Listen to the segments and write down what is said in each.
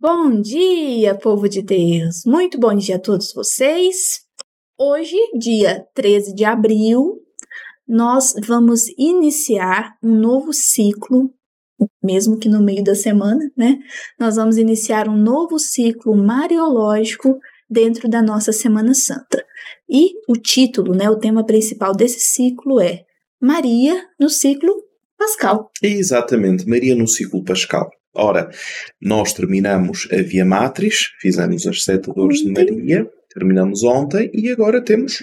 Bom dia, povo de Deus! Muito bom dia a todos vocês. Hoje, dia 13 de abril, nós vamos iniciar um novo ciclo, mesmo que no meio da semana, né? Nós vamos iniciar um novo ciclo mariológico dentro da nossa Semana Santa. E o título, né, o tema principal desse ciclo é Maria no ciclo pascal. Exatamente, Maria no ciclo pascal. Ora, nós terminamos a Via Matriz, fizemos as sete dores de Maria, terminamos ontem e agora temos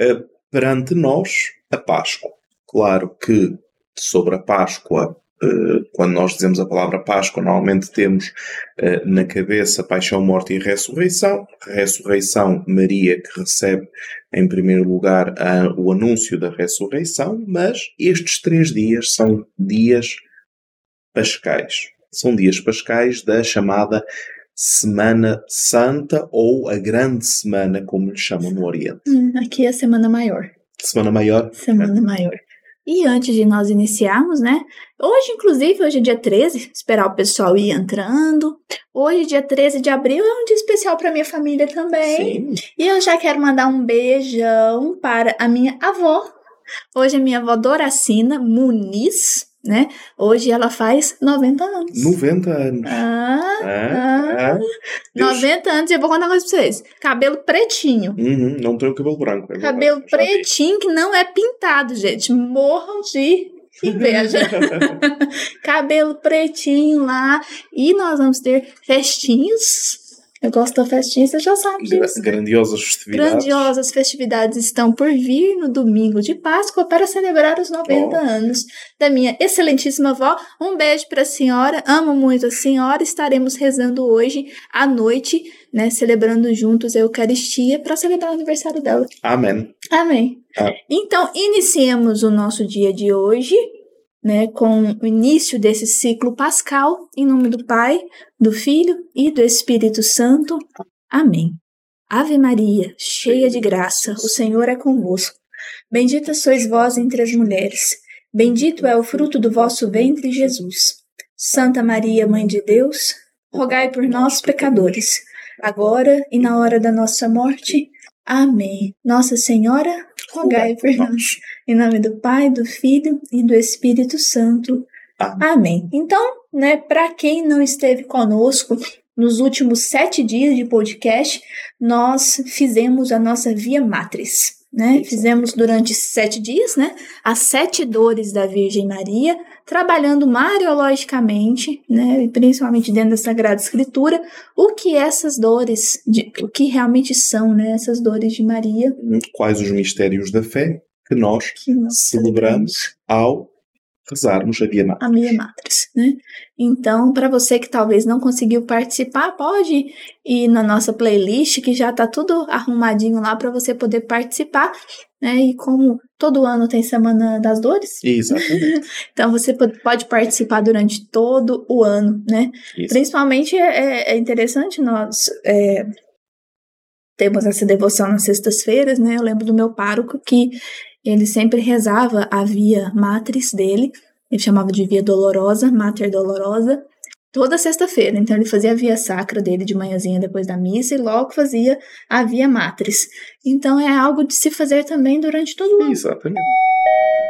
uh, perante nós a Páscoa. Claro que sobre a Páscoa, uh, quando nós dizemos a palavra Páscoa, normalmente temos uh, na cabeça paixão, morte e ressurreição. Ressurreição, Maria que recebe em primeiro lugar a, o anúncio da ressurreição, mas estes três dias são dias pascais são dias pascais da chamada Semana Santa ou a Grande Semana, como lhe chamam no Oriente. Hum, aqui é a Semana Maior. Semana Maior? Semana é. Maior. E antes de nós iniciarmos, né? Hoje, inclusive, hoje é dia 13, esperar o pessoal ir entrando. Hoje, dia 13 de abril, é um dia especial para minha família também. Sim. E eu já quero mandar um beijão para a minha avó. Hoje é minha avó Doracina Muniz, né? Hoje ela faz 90 anos. 90 anos. Ah, ah, ah. 90 anos e eu vou contar uma coisa pra vocês. Cabelo pretinho. Uhum, não tenho cabelo branco. É cabelo pretinho que não é pintado, gente. Morram de inveja. cabelo pretinho lá. E nós vamos ter festinhos eu gosto da festinha, você já sabe disso. Grandiosas festividades. Grandiosas festividades estão por vir no domingo de Páscoa para celebrar os 90 oh. anos da minha excelentíssima avó. Um beijo para a senhora, amo muito a senhora. Estaremos rezando hoje à noite, né, celebrando juntos a Eucaristia para celebrar o aniversário dela. Amém. Amém. Ah. Então, iniciemos o nosso dia de hoje né, com o início desse ciclo pascal, em nome do Pai, do Filho e do Espírito Santo. Amém. Ave Maria, cheia de graça, o Senhor é convosco. Bendita sois vós entre as mulheres, bendito é o fruto do vosso ventre, Jesus. Santa Maria, Mãe de Deus, rogai por nós, pecadores, agora e na hora da nossa morte. Amém. Nossa Senhora, rogai por nós. Em nome do Pai, do Filho e do Espírito Santo. Amém. Amém. Então, né, para quem não esteve conosco nos últimos sete dias de podcast, nós fizemos a nossa Via Matriz. Né? Fizemos durante sete dias, né? As sete dores da Virgem Maria, trabalhando mariologicamente, né? Principalmente dentro da Sagrada Escritura, o que essas dores, de, o que realmente são, né? Essas dores de Maria. Quais os mistérios da fé que nós, que nós celebramos, celebramos ao rezarmos a Via Matriz. A Via Matriz, né? Então, para você que talvez não conseguiu participar, pode ir na nossa playlist, que já tá tudo arrumadinho lá para você poder participar, né? E como todo ano tem Semana das Dores. Exatamente. então, você pode participar durante todo o ano, né? Isso. Principalmente é, é, interessante nós... É, temos essa devoção nas sextas-feiras, né? Eu lembro do meu pároco que ele sempre rezava a via matriz dele, ele chamava de via dolorosa, mater dolorosa, toda sexta-feira. Então ele fazia a via sacra dele de manhãzinha depois da missa e logo fazia a via matriz. Então é algo de se fazer também durante todo o ano. Exatamente.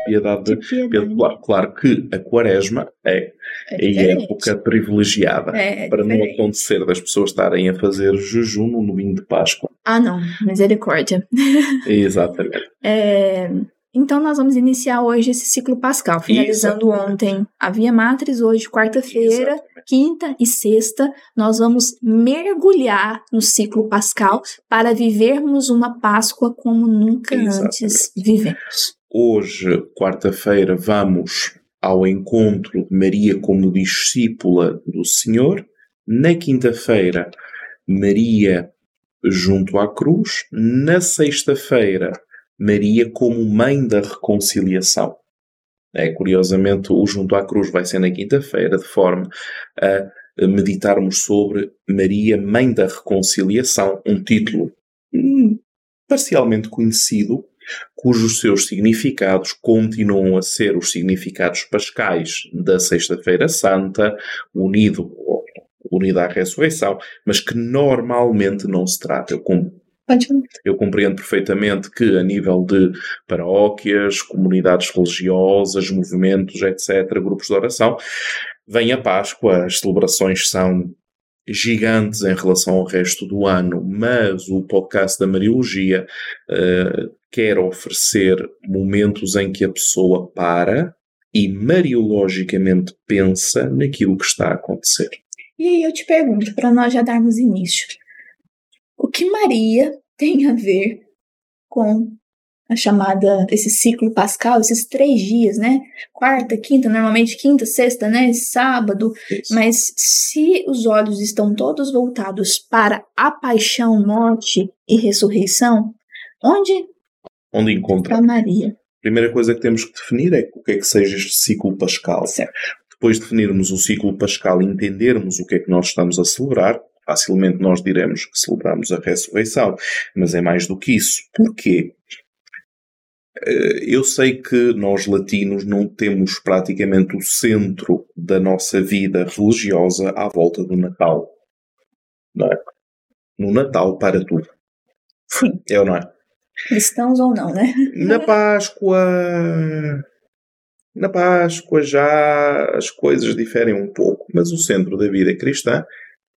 Piedade, piedade. Claro, claro que a quaresma é, é a época privilegiada é, é para não acontecer das pessoas estarem a fazer jejum no domingo de Páscoa. Ah, não, misericórdia. Exatamente. É, então, nós vamos iniciar hoje esse ciclo pascal, finalizando Exatamente. ontem a Via Matriz, hoje, quarta-feira, quinta e sexta, nós vamos mergulhar no ciclo pascal para vivermos uma Páscoa como nunca Exatamente. antes vivemos. Hoje, quarta-feira, vamos ao encontro de Maria como discípula do Senhor. Na quinta-feira, Maria junto à cruz. Na sexta-feira, Maria como mãe da reconciliação. É, curiosamente, o Junto à Cruz vai ser na quinta-feira, de forma a meditarmos sobre Maria, Mãe da Reconciliação, um título hum, parcialmente conhecido, cujos seus significados continuam a ser os significados pascais da Sexta-feira Santa, unido unida à ressurreição, mas que normalmente não se trata. Eu eu compreendo perfeitamente que, a nível de paróquias, comunidades religiosas, movimentos, etc., grupos de oração, vem a Páscoa, as celebrações são gigantes em relação ao resto do ano, mas o podcast da Mariologia uh, quer oferecer momentos em que a pessoa para e mariologicamente pensa naquilo que está a acontecer. E aí eu te pergunto, para nós já darmos início, o que Maria tem a ver com a chamada, esse ciclo pascal, esses três dias, né? Quarta, quinta, normalmente quinta, sexta, né? Sábado. Isso. Mas se os olhos estão todos voltados para a paixão, morte e ressurreição, onde, onde encontra Maria? Primeira coisa que temos que definir é o que é que seja este ciclo pascal. Certo. Depois de definirmos o ciclo pascal e entendermos o que é que nós estamos a celebrar, facilmente nós diremos que celebramos a ressurreição. Mas é mais do que isso. Porquê? Eh, eu sei que nós latinos não temos praticamente o centro da nossa vida religiosa à volta do Natal. Não é? No Natal para tudo. Sim. É ou não é? Cristãos ou não, né? Na Páscoa. Na Páscoa já as coisas diferem um pouco, mas o centro da vida cristã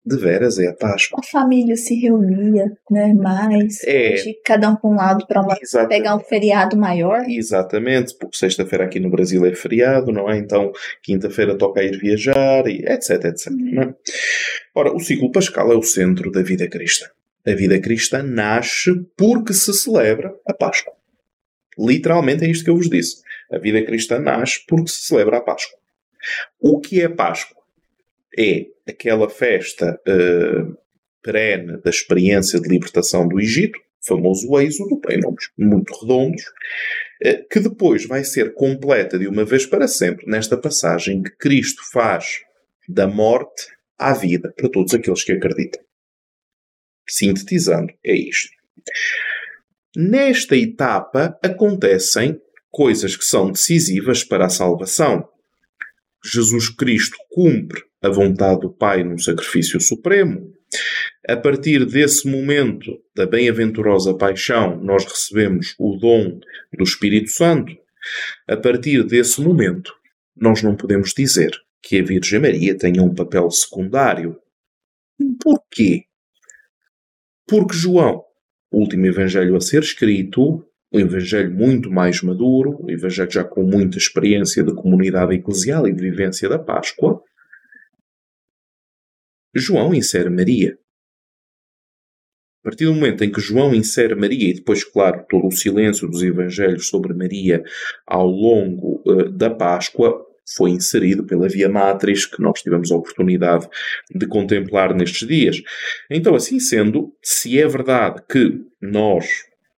de veras é a Páscoa. A família se reunia, né? Mais. É. Cada um para um lado para pegar um feriado maior. Exatamente, porque sexta-feira aqui no Brasil é feriado, não é? Então, quinta-feira toca ir viajar, e etc, etc. É? Ora, o ciclo pascal é o centro da vida cristã. A vida cristã nasce porque se celebra a Páscoa. Literalmente é isto que eu vos disse. A vida cristã nasce porque se celebra a Páscoa. O que é Páscoa? é aquela festa uh, perene da experiência de libertação do Egito, famoso êxodo, em nomes muito redondos, uh, que depois vai ser completa de uma vez para sempre nesta passagem que Cristo faz da morte à vida para todos aqueles que acreditam. Sintetizando, é isto. Nesta etapa acontecem coisas que são decisivas para a salvação. Jesus Cristo cumpre a vontade do Pai num sacrifício supremo. A partir desse momento da bem-aventurosa paixão, nós recebemos o dom do Espírito Santo. A partir desse momento, nós não podemos dizer que a Virgem Maria tenha um papel secundário. Porquê? Porque João, o último evangelho a ser escrito, o evangelho muito mais maduro, o evangelho já com muita experiência de comunidade eclesial e de vivência da Páscoa, João insere Maria. A partir do momento em que João insere Maria, e depois, claro, todo o silêncio dos evangelhos sobre Maria ao longo uh, da Páscoa, foi inserido pela Via Matriz, que nós tivemos a oportunidade de contemplar nestes dias. Então, assim sendo, se é verdade que nós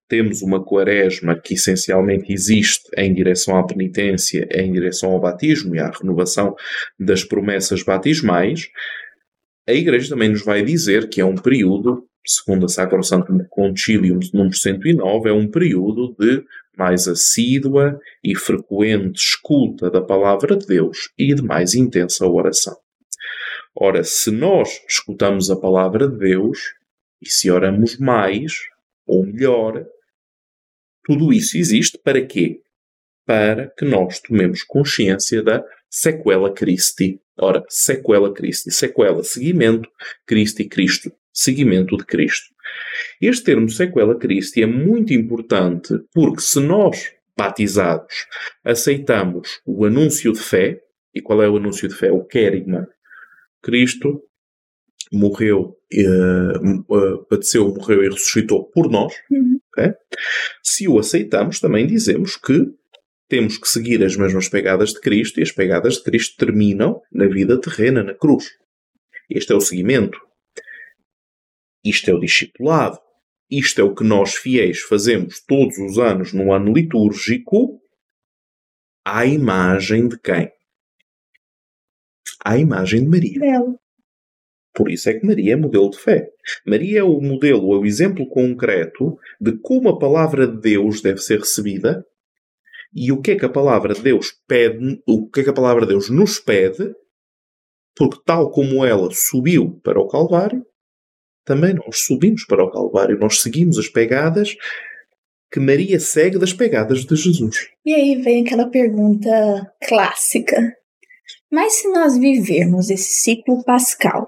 temos uma quaresma que essencialmente existe em direção à penitência, em direção ao batismo e à renovação das promessas batismais, a Igreja também nos vai dizer que é um período, segundo a Santo Concilium número 109, é um período de mais assídua e frequente escuta da palavra de Deus e de mais intensa oração. Ora, se nós escutamos a palavra de Deus e se oramos mais ou melhor, tudo isso existe para quê? Para que nós tomemos consciência da sequela Christi Ora, sequela Christi, sequela, seguimento, Christi, Cristo, seguimento de Cristo. Este termo sequela Christi é muito importante porque se nós, batizados, aceitamos o anúncio de fé, e qual é o anúncio de fé? O querigma. Cristo morreu, uh, uh, padeceu, morreu e ressuscitou por nós. Uhum. Okay? Se o aceitamos, também dizemos que temos que seguir as mesmas pegadas de Cristo e as pegadas de Cristo terminam na vida terrena, na cruz. Este é o seguimento. Isto é o discipulado. Isto é o que nós fiéis fazemos todos os anos no ano litúrgico à imagem de quem? À imagem de Maria. Por isso é que Maria é modelo de fé. Maria é o modelo, é o exemplo concreto de como a palavra de Deus deve ser recebida e o que é que a palavra de Deus pede, o que é que a palavra de Deus nos pede Porque, tal como ela subiu para o Calvário, também nós subimos para o Calvário. Nós seguimos as pegadas que Maria segue das pegadas de Jesus. E aí vem aquela pergunta clássica. Mas se nós vivermos esse ciclo pascal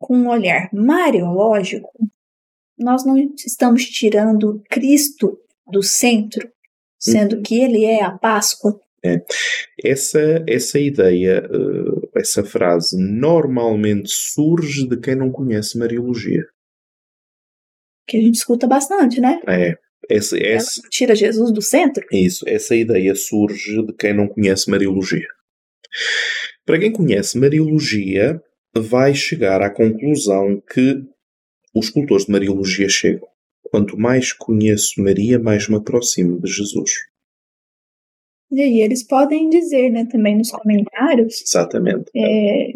com um olhar mariológico, nós não estamos tirando Cristo do centro, sendo que ele é a Páscoa. É. Essa, essa ideia, eh, essa frase, normalmente surge de quem não conhece Mariologia. Que a gente escuta bastante, né? É. Essa, essa, tira Jesus do centro? Isso, essa ideia surge de quem não conhece Mariologia. Para quem conhece Mariologia, vai chegar à conclusão que os escultores de Mariologia chegam. Quanto mais conheço Maria, mais me aproximo de Jesus. E aí eles podem dizer, né, também nos comentários. Exatamente. É,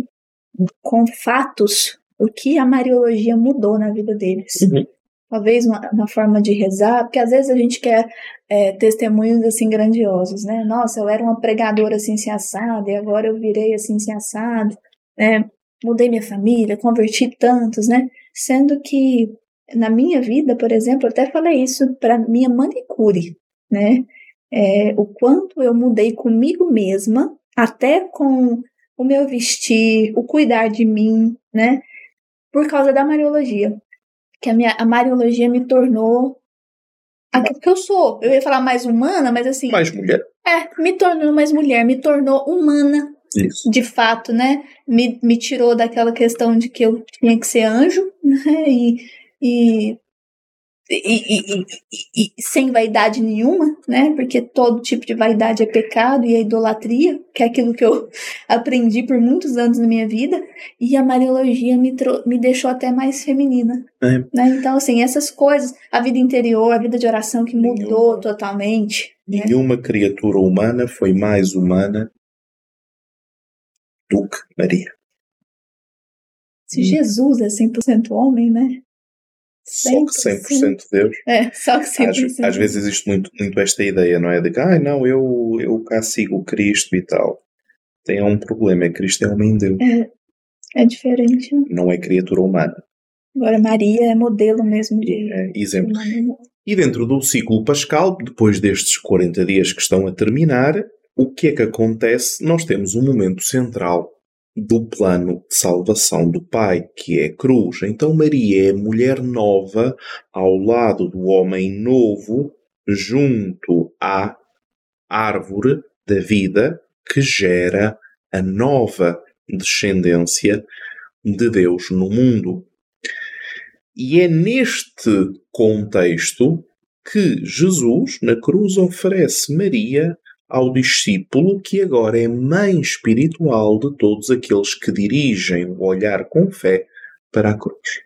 com fatos, o que a Mariologia mudou na vida deles. Uhum. Talvez uma, uma, forma de rezar, porque às vezes a gente quer é, testemunhos assim grandiosos, né? Nossa, eu era uma pregadora assim se assada e agora eu virei assim se assado, né? Mudei minha família, converti tantos, né? Sendo que na minha vida, por exemplo, eu até falei isso para minha manicure, né? É, o quanto eu mudei comigo mesma, até com o meu vestir, o cuidar de mim, né? Por causa da mariologia. Que a, minha, a mariologia me tornou aquilo que eu sou. Eu ia falar mais humana, mas assim. Mais mulher. É, me tornou mais mulher, me tornou humana. Isso. De fato, né? Me, me tirou daquela questão de que eu tinha que ser anjo, né? E, e e, e, e, sem vaidade nenhuma, né? Porque todo tipo de vaidade é pecado e é idolatria, que é aquilo que eu aprendi por muitos anos na minha vida. E a Mariologia me, me deixou até mais feminina. É. Né? Então, assim, essas coisas, a vida interior, a vida de oração que mudou nenhuma, totalmente. Né? Nenhuma né? criatura humana foi mais humana do que Maria. Se Jesus é 100% homem, né? Só que 100% Deus. É, só que 100% às, às vezes existe muito, muito esta ideia, não é? De que, ah, não, eu, eu cá sigo Cristo e tal. Tem um problema, é Cristo é homem Deus. É, é diferente. Não é criatura humana. Agora, Maria é modelo mesmo de. É, exemplo. E dentro do ciclo pascal, depois destes 40 dias que estão a terminar, o que é que acontece? Nós temos um momento central do plano de salvação do Pai, que é a cruz. Então Maria é mulher nova ao lado do homem novo, junto à árvore da vida que gera a nova descendência de Deus no mundo. E é neste contexto que Jesus, na cruz, oferece Maria ao discípulo que agora é mãe espiritual de todos aqueles que dirigem o olhar com fé para a cruz.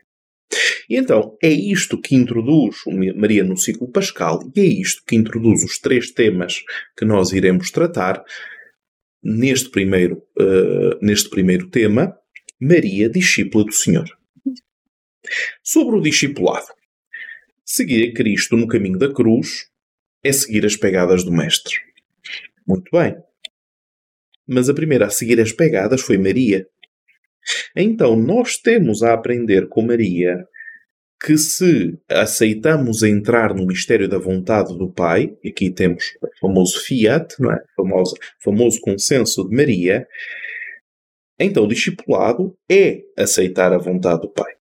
E então é isto que introduz Maria no ciclo pascal e é isto que introduz os três temas que nós iremos tratar neste primeiro, uh, neste primeiro tema, Maria, discípula do Senhor. Sobre o discipulado. Seguir a Cristo no caminho da cruz é seguir as pegadas do Mestre. Muito bem. Mas a primeira a seguir as pegadas foi Maria. Então nós temos a aprender com Maria que se aceitamos entrar no mistério da vontade do Pai, aqui temos o famoso fiat, não é? O famoso, famoso consenso de Maria, então o discipulado é aceitar a vontade do Pai.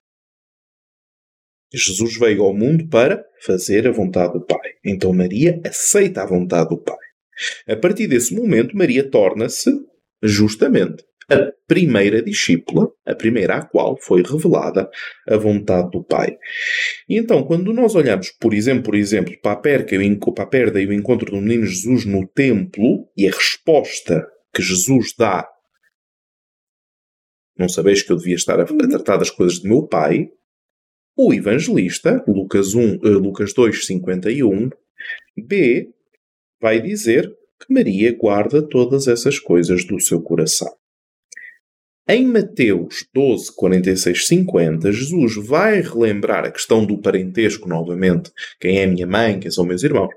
Jesus veio ao mundo para fazer a vontade do Pai. Então Maria aceita a vontade do Pai. A partir desse momento, Maria torna-se, justamente, a primeira discípula, a primeira à qual foi revelada a vontade do Pai. E então, quando nós olhamos, por exemplo, por exemplo, para a perca, para a perda e o encontro do menino Jesus no templo e a resposta que Jesus dá, não sabeis que eu devia estar a, tratar das coisas de meu Pai, o evangelista, Lucas, 1, uh, Lucas 2, 51, B, vai dizer que Maria guarda todas essas coisas do seu coração. Em Mateus 12, 46, 50, Jesus vai relembrar a questão do parentesco novamente. Quem é minha mãe, quem são meus irmãos.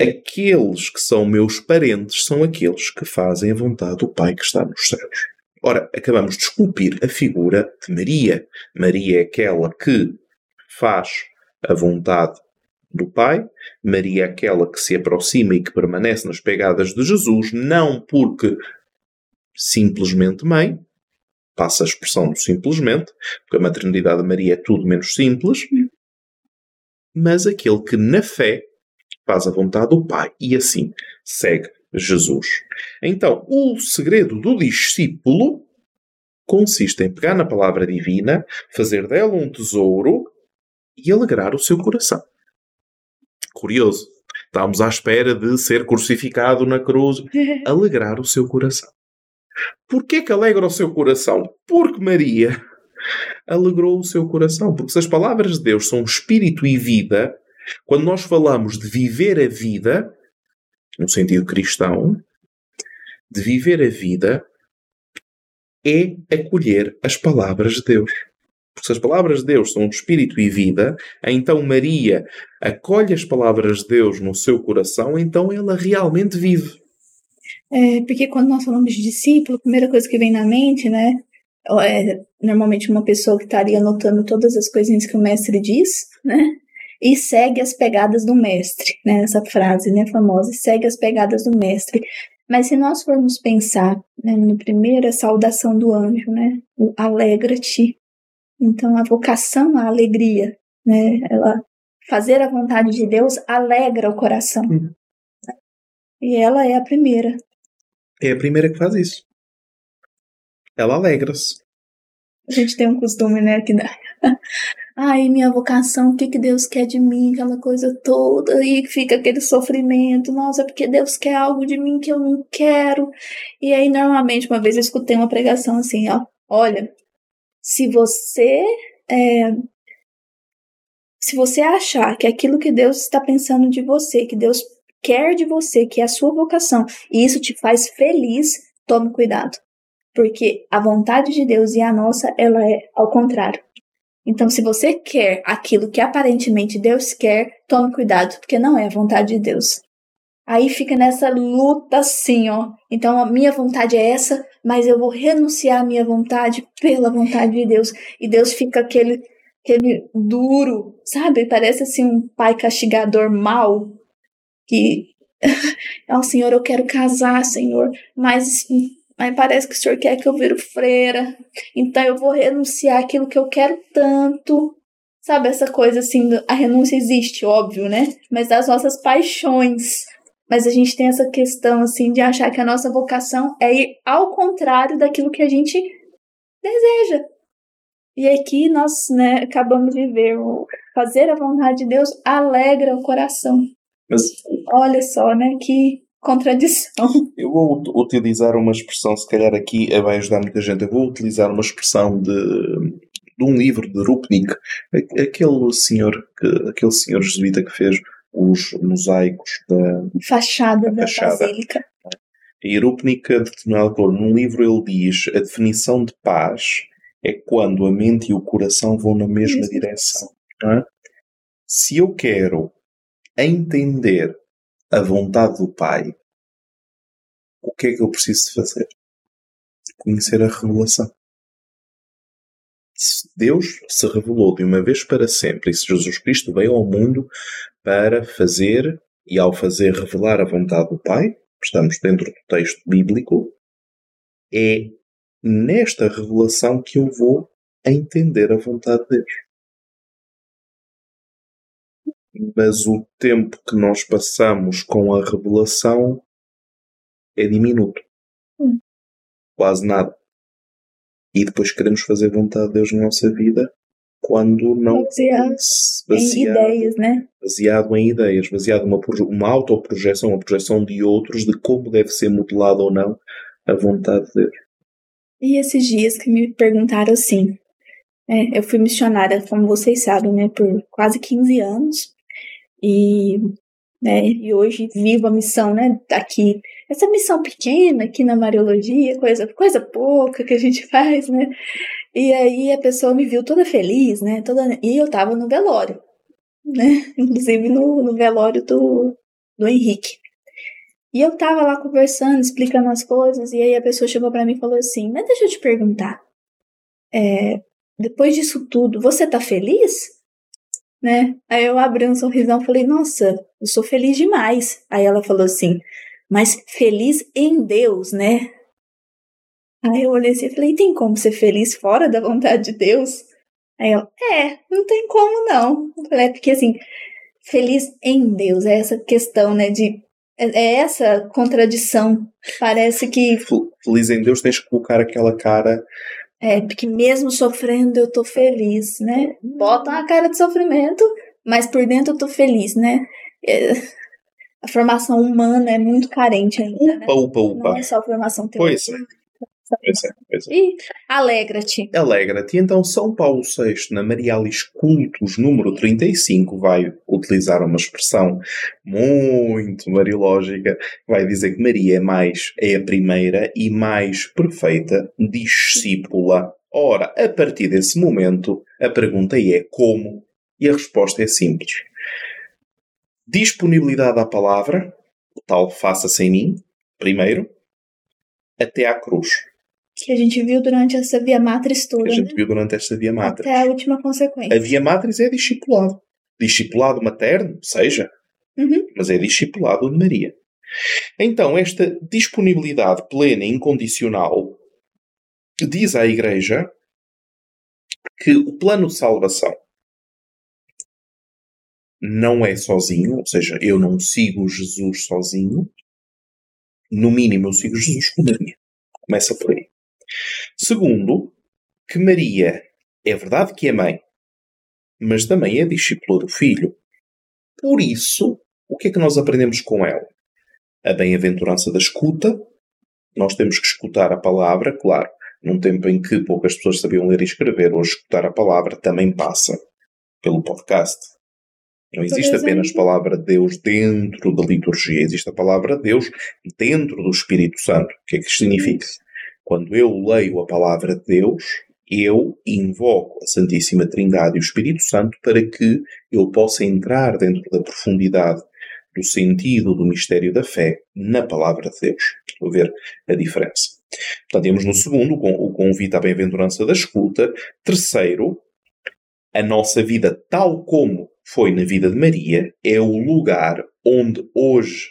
aqueles que são meus parentes são aqueles que fazem a vontade do Pai que está nos céus. Ora, acabamos de esculpir a figura de Maria. Maria é aquela que faz a vontade do Pai. Maria é aquela que se aproxima e que permanece nas pegadas de Jesus, não porque simplesmente mãe, passa a expressão simplesmente, porque a maternidade de Maria é tudo menos simples, mas aquele que na fé faz a vontade do Pai e assim segue Jesus. Então, o segredo do discípulo consiste em pegar na palavra divina, fazer dela um tesouro e alegrar o seu coração. Curioso. Estamos à espera de ser crucificado na cruz. Alegrar o seu coração. Porquê que alegra o seu coração? Porque Maria alegrou o seu coração. Porque se as palavras de Deus são espírito e vida, quando nós falamos de viver a vida, no sentido cristão, de viver a vida é acolher as palavras de Deus. Porque se as palavras de Deus são espírito e vida, então Maria acolhe as palavras de Deus no seu coração, então ela realmente vive. É, porque quando nós falamos de discípulo, a primeira coisa que vem na mente, né, é normalmente uma pessoa que estaria anotando todas as coisinhas que o mestre diz, né, e segue as pegadas do mestre, né, essa frase, né, famosa, segue as pegadas do mestre. Mas se nós formos pensar né, no primeiro, a saudação do anjo, né, o alegra-te, então, a vocação à alegria, né? Ela fazer a vontade de Deus alegra o coração. Uhum. E ela é a primeira. É a primeira que faz isso. Ela alegra-se. A gente tem um costume, né, que dá. Ai, minha vocação, o que, que Deus quer de mim, aquela coisa toda, e fica aquele sofrimento, nossa, porque Deus quer algo de mim que eu não quero. E aí, normalmente, uma vez eu escutei uma pregação assim, ó, olha, se você é, se você achar que aquilo que Deus está pensando de você, que Deus quer de você, que é a sua vocação, e isso te faz feliz, tome cuidado. Porque a vontade de Deus e a nossa, ela é ao contrário. Então, se você quer aquilo que aparentemente Deus quer, tome cuidado, porque não é a vontade de Deus. Aí fica nessa luta assim, ó. Então a minha vontade é essa, mas eu vou renunciar à minha vontade pela vontade de Deus. E Deus fica aquele, aquele duro, sabe? Parece assim um pai castigador mal que é o Senhor, eu quero casar, Senhor, mas, mas parece que o Senhor quer que eu vire freira. Então eu vou renunciar àquilo que eu quero tanto. Sabe essa coisa assim, a renúncia existe, óbvio, né? Mas das nossas paixões mas a gente tem essa questão assim de achar que a nossa vocação é ir ao contrário daquilo que a gente deseja. E aqui nós né, acabamos de ver o fazer a vontade de Deus alegra o coração. Mas olha só, né, que contradição. Eu vou utilizar uma expressão, se calhar aqui vai ajudar muita gente. Eu vou utilizar uma expressão de, de um livro de Rupnik, aquele senhor, aquele senhor jesuíta que fez os mosaicos da fachada da, fachada. basílica. E Rupnik, de autor, num livro ele diz a definição de paz é quando a mente e o coração vão na mesma Isso. direção. É? Se eu quero entender a vontade do Pai, o que é que eu preciso fazer? Conhecer a revelação. Deus se revelou de uma vez para sempre, e se Jesus Cristo veio ao mundo para fazer e, ao fazer, revelar a vontade do Pai, estamos dentro do texto bíblico, é nesta revelação que eu vou entender a vontade de Deus. Mas o tempo que nós passamos com a revelação é diminuto. Hum. Quase nada. E depois queremos fazer vontade de Deus na nossa vida quando não baseado, em ideias, né? Baseado em ideias, baseado numa uma autoprojeção, uma projeção de outros de como deve ser modelada ou não a vontade de Deus. E esses dias que me perguntaram assim, é, eu fui missionária, como vocês sabem, né, por quase 15 anos, e, né, e hoje vivo a missão, né, aqui, essa missão pequena aqui na Mariologia, coisa, coisa pouca que a gente faz, né, e aí a pessoa me viu toda feliz, né? Toda... E eu tava no velório, né? Inclusive no, no velório do, do Henrique. E eu tava lá conversando, explicando as coisas, e aí a pessoa chegou para mim e falou assim: Mas deixa eu te perguntar, é, depois disso tudo, você tá feliz? Né? Aí eu abri um sorrisão e falei: Nossa, eu sou feliz demais. Aí ela falou assim: Mas feliz em Deus, né? Aí eu olhei assim e falei: Tem como ser feliz fora da vontade de Deus? Aí ela: É, não tem como não. Eu falei: É porque assim, feliz em Deus, é essa questão, né, de é, é essa contradição. Parece que. Feliz em Deus tens que colocar aquela cara. É, porque mesmo sofrendo eu tô feliz, né? Bota uma cara de sofrimento, mas por dentro eu tô feliz, né? É, a formação humana é muito carente ainda, né? Upa, upa, Não é só a formação teórica. Pois é. Pois é, pois é. E alegra-te. Alegra-te. Então, São Paulo VI, na Marialis Cultus número 35, vai utilizar uma expressão muito mariológica. Vai dizer que Maria é mais, é a primeira e mais perfeita discípula. Ora, a partir desse momento, a pergunta é como? E a resposta é simples. Disponibilidade à palavra, o tal faça-se em mim, primeiro, até à cruz que a gente viu durante essa via matriz toda. Que a gente né? viu durante esta via matriz. Até a última consequência. A via matriz é discipulado. Discipulado materno, seja, uhum. mas é discipulado de Maria. Então, esta disponibilidade plena e incondicional diz à Igreja que o plano de salvação não é sozinho, ou seja, eu não sigo Jesus sozinho. No mínimo, eu sigo Jesus com Maria. Começa por aí. Segundo, que Maria é verdade que é mãe, mas também é discípula do filho. Por isso, o que é que nós aprendemos com ela? A bem-aventurança da escuta. Nós temos que escutar a palavra, claro, num tempo em que poucas pessoas sabiam ler e escrever, hoje escutar a palavra também passa pelo podcast. Não existe apenas a palavra de Deus dentro da liturgia, existe a palavra de Deus dentro do Espírito Santo. O que é que isto significa? Quando eu leio a palavra de Deus, eu invoco a Santíssima Trindade e o Espírito Santo para que eu possa entrar dentro da profundidade do sentido do mistério da fé na palavra de Deus. A ver a diferença. Portanto, temos no segundo o convite à bem-aventurança da escuta. Terceiro, a nossa vida, tal como foi na vida de Maria, é o lugar onde hoje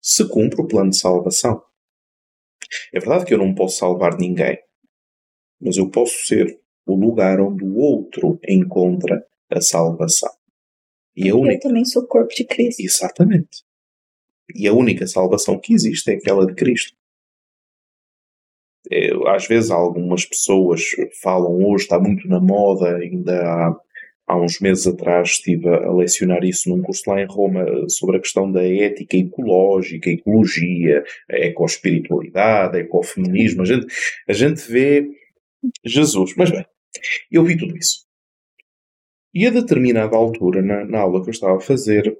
se cumpre o plano de salvação. É verdade que eu não posso salvar ninguém, mas eu posso ser o lugar onde o outro encontra a salvação. E a única... Eu também sou corpo de Cristo. Exatamente. E a única salvação que existe é aquela de Cristo. É, às vezes algumas pessoas falam hoje, está muito na moda, ainda há há uns meses atrás estive a lecionar isso num curso lá em Roma sobre a questão da ética ecológica, ecologia, a ecofeminismo. A gente, a gente vê Jesus. Mas bem, eu vi tudo isso. E a determinada altura, na, na aula que eu estava a fazer,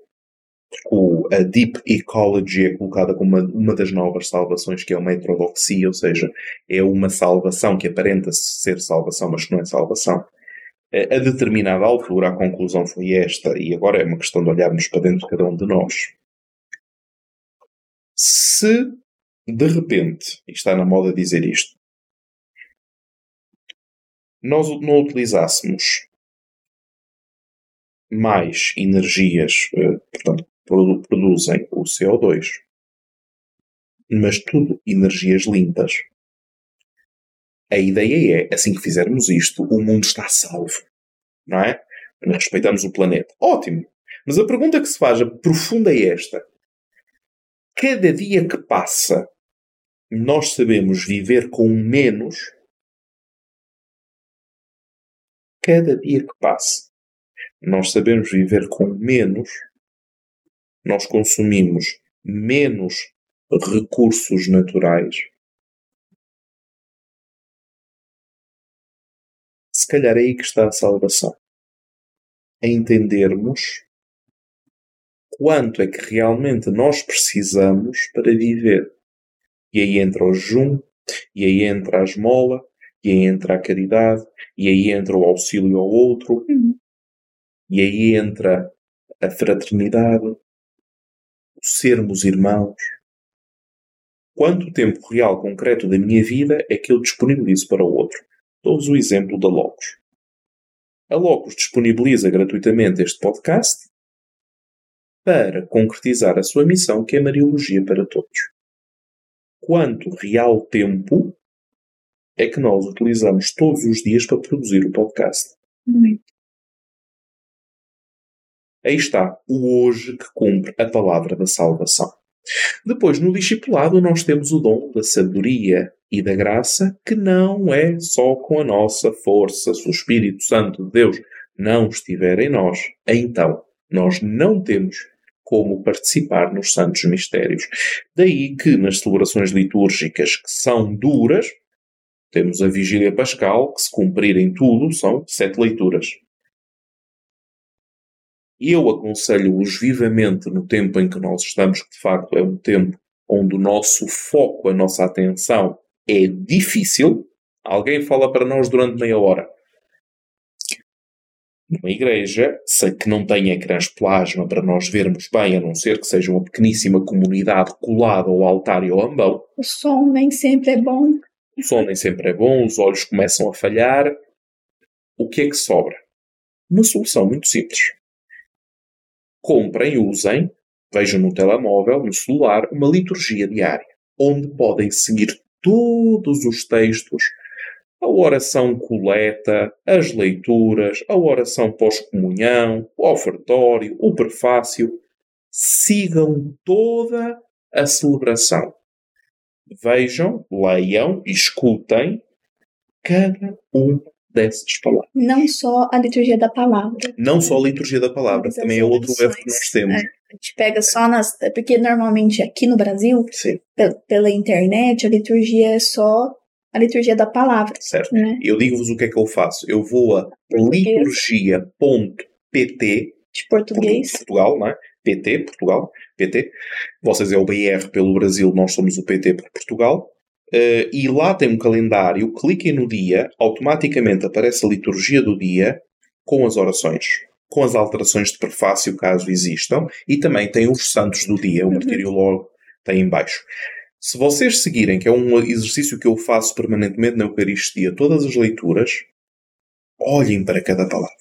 o, a Deep Ecology é colocada como uma, uma das novas salvações, que é uma heterodoxia, ou seja, é uma salvação que aparenta ser salvação, mas que não é salvação a determinada altura a conclusão foi esta, e agora é uma questão de olharmos para dentro de cada um de nós. Se de repente, e está na moda dizer isto, nós não utilizássemos mais energias, eh, portanto, produzem o CO2, mas tudo energias limpas, a ideia é, assim que fizermos isto, o mundo está salvo. Não é? Respeitamos o planeta. Ótimo. Mas a pergunta que se faz profunda é esta. Cada dia que passa, nós sabemos viver com menos. Cada dia que passa, nós sabemos viver com menos. Nós consumimos menos recursos naturais Se calhar é aí que está a salvação. É entendermos quanto é que realmente nós precisamos para viver. E aí entra o jejum, e aí entra a esmola, e aí entra a caridade, e aí entra o auxílio ao outro, uhum. e aí entra a fraternidade, sermos irmãos. Quanto tempo real concreto da minha vida é que eu disponibilizo para o outro? Dou-vos o exemplo da Locos. A Locos disponibiliza gratuitamente este podcast para concretizar a sua missão, que é Mariologia para Todos. Quanto real tempo é que nós utilizamos todos os dias para produzir o podcast? Muito. Aí está o hoje que cumpre a palavra da salvação. Depois, no discipulado, nós temos o dom da sabedoria e da graça, que não é só com a nossa força. Se o Espírito Santo de Deus não estiver em nós, então nós não temos como participar nos santos mistérios. Daí que nas celebrações litúrgicas que são duras, temos a Vigília Pascal, que se cumprirem tudo, são sete leituras. Eu aconselho-vos vivamente no tempo em que nós estamos, que de facto é um tempo onde o nosso foco, a nossa atenção é difícil. Alguém fala para nós durante meia hora. Numa igreja, sei que não tem ecrãs plasma para nós vermos bem, a não ser que seja uma pequeníssima comunidade colada ao altar e ao ambão. O som nem sempre é bom. O som nem sempre é bom, os olhos começam a falhar. O que é que sobra? Uma solução muito simples comprem, usem, vejam no telemóvel, no celular, uma liturgia diária, onde podem seguir todos os textos, a oração coleta, as leituras, a oração pós-comunhão, o ofertório, o prefácio. Sigam toda a celebração. Vejam, leiam, escutem cada uma dessas palavras. Não só a liturgia da palavra. Não só a liturgia da palavra, Mas as também é outro erro que nós temos. é. A gente pega só nas. Porque normalmente aqui no Brasil, Sim, pe- pela internet, a liturgia é só a liturgia da palavra, certo. né? Eu digo-vos o que é que eu faço. Eu vou a liturgia.pt, De por português. Portugal, não é? PT, Portugal, PT. Vocês é o BR pelo Brasil, nós somos o PT por Portugal. Eh, e lá tem um calendário, cliquem no dia, automaticamente aparece a liturgia do dia com as orações, com as alterações de prefácio, caso existam, e também tem os santos do dia, o Uhum. martírio logo tem em baixo. Se vocês seguirem, que é um exercício que eu faço permanentemente na Eucaristia, todas as leituras, olhem para cada palavra.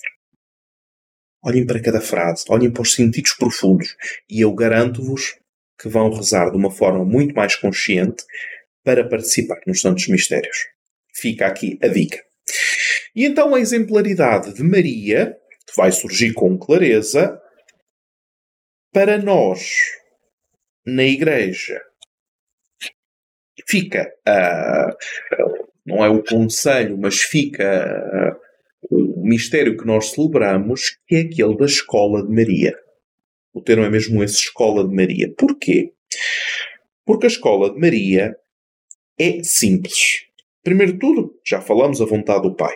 Olhem para cada frase, olhem para os sentidos profundos e eu garanto-vos que vão rezar de uma forma muito mais consciente para participar nos Santos Mistérios. Fica aqui a dica. E então a exemplaridade de Maria vai surgir com clareza para nós, na Igreja. Fica, ah, não é o conselho, mas fica ah, o mistério que nós celebramos, que é aquele da Escola de Maria. O termo é mesmo esse, Escola de Maria. Porquê? Porque a Escola de Maria é simples. Primeiro de tudo, já falamos a vontade do Pai.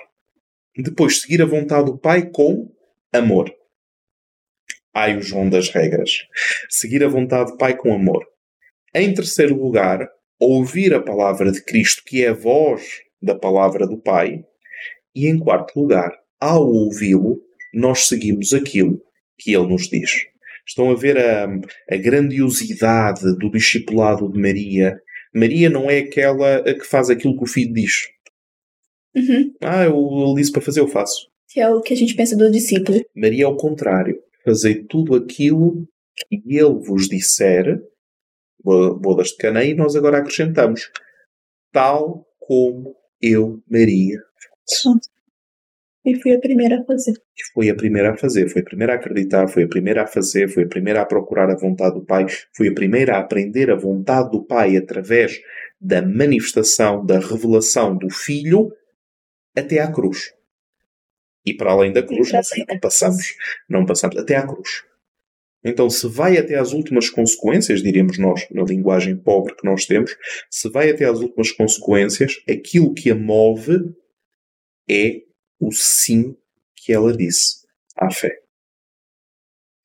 Depois, seguir a vontade do Pai com amor. Ai, o João das regras. Seguir a vontade do Pai com amor. Em terceiro lugar, ouvir a palavra de Cristo, que é a voz da palavra do Pai. E em quarto lugar, ao ouvi-lo, nós seguimos aquilo que ele nos diz. Estão a ver a, a grandiosidade do discipulado de Maria. Maria não é aquela que faz aquilo que o filho diz. Uhum. Ah, eu, ele disse para fazer, eu faço. Que é o que a gente pensa do discípulo. Maria é o contrário. Fazei tudo aquilo que ele vos disser, bo- bodas de Cana, e nós agora acrescentamos, tal como eu, Maria, E fui a primeira a fazer. que foi a primeira a fazer, foi a primeira a acreditar, foi a primeira a fazer, foi a primeira a procurar a vontade do Pai, foi a primeira a aprender a vontade do Pai através da manifestação, da revelação do Filho até à cruz. E para além da cruz, não, não passamos, não passamos até à cruz. Então, se vai até às últimas consequências, diríamos nós, na linguagem pobre que nós temos, se vai até às últimas consequências, aquilo que a move é o sim que ela disse à fé.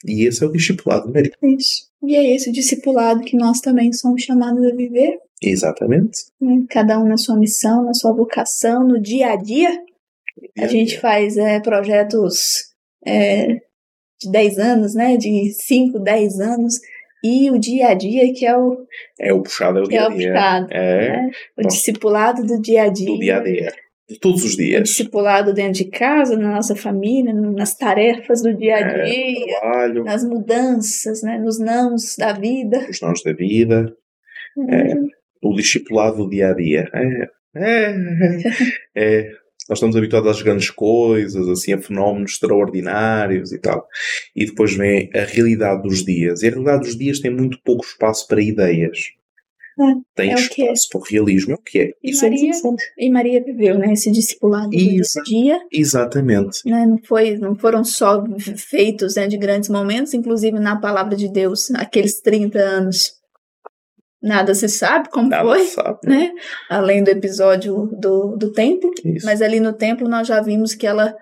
E esse é o discipulado Maria. Isso. E é esse discipulado que nós também somos chamados a viver, Exatamente. né? cada um na sua missão, na sua vocação, no dia a dia. A gente faz é, projetos é, de 10 anos, né? De 5, 10 anos. E o dia a dia, que é o, É o puxado, é o é dia a o dia. puxado. É, né? O discipulado do dia a dia. do dia a dia. Todos os dias. discipulado dentro de casa, na nossa família, nas tarefas do dia a É, dia, trabalho, nas mudanças, né? nos nãos da vida. os nós da vida, É. o discipulado do dia a dia. É, é, é. Nós estamos habituados às grandes coisas, assim, a fenómenos extraordinários e tal. E depois vem a realidade dos dias. E a realidade dos dias tem muito pouco espaço para ideias. Tem é é. espaço para o realismo, é o que é. E E Maria? E Maria viveu, né, esse discipulado do dia Exatamente. né, não foi, não foram só feitos, né, de grandes momentos, inclusive na palavra de Deus, aqueles 30 anos. Nada se sabe como Nada foi, sabe. né, além do episódio do, do templo, Isso. mas ali no templo nós já vimos que ela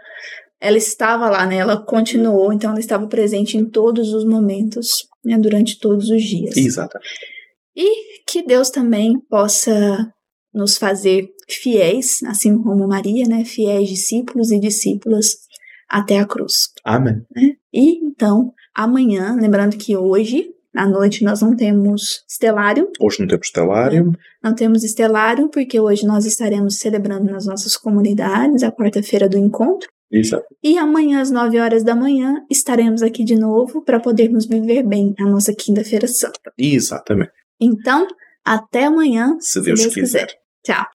ela estava lá, né, ela continuou, então ela estava presente em todos os momentos, né, durante todos os dias. Exatamente. E que Deus também possa nos fazer fiéis, assim como Maria, né? Fiéis discípulos e discípulas até a cruz. Amém. E então, amanhã, lembrando que hoje, à noite, nós não temos estelário, Hoje não temos telário. não temos estelário, porque hoje nós estaremos celebrando nas nossas comunidades a quarta-feira do encontro. Exato. E amanhã, às 9 horas da manhã, estaremos aqui de novo para podermos viver bem a nossa quinta-feira santa. Exatamente. Então, até amanhã, Se Deus, quiser. Tchau.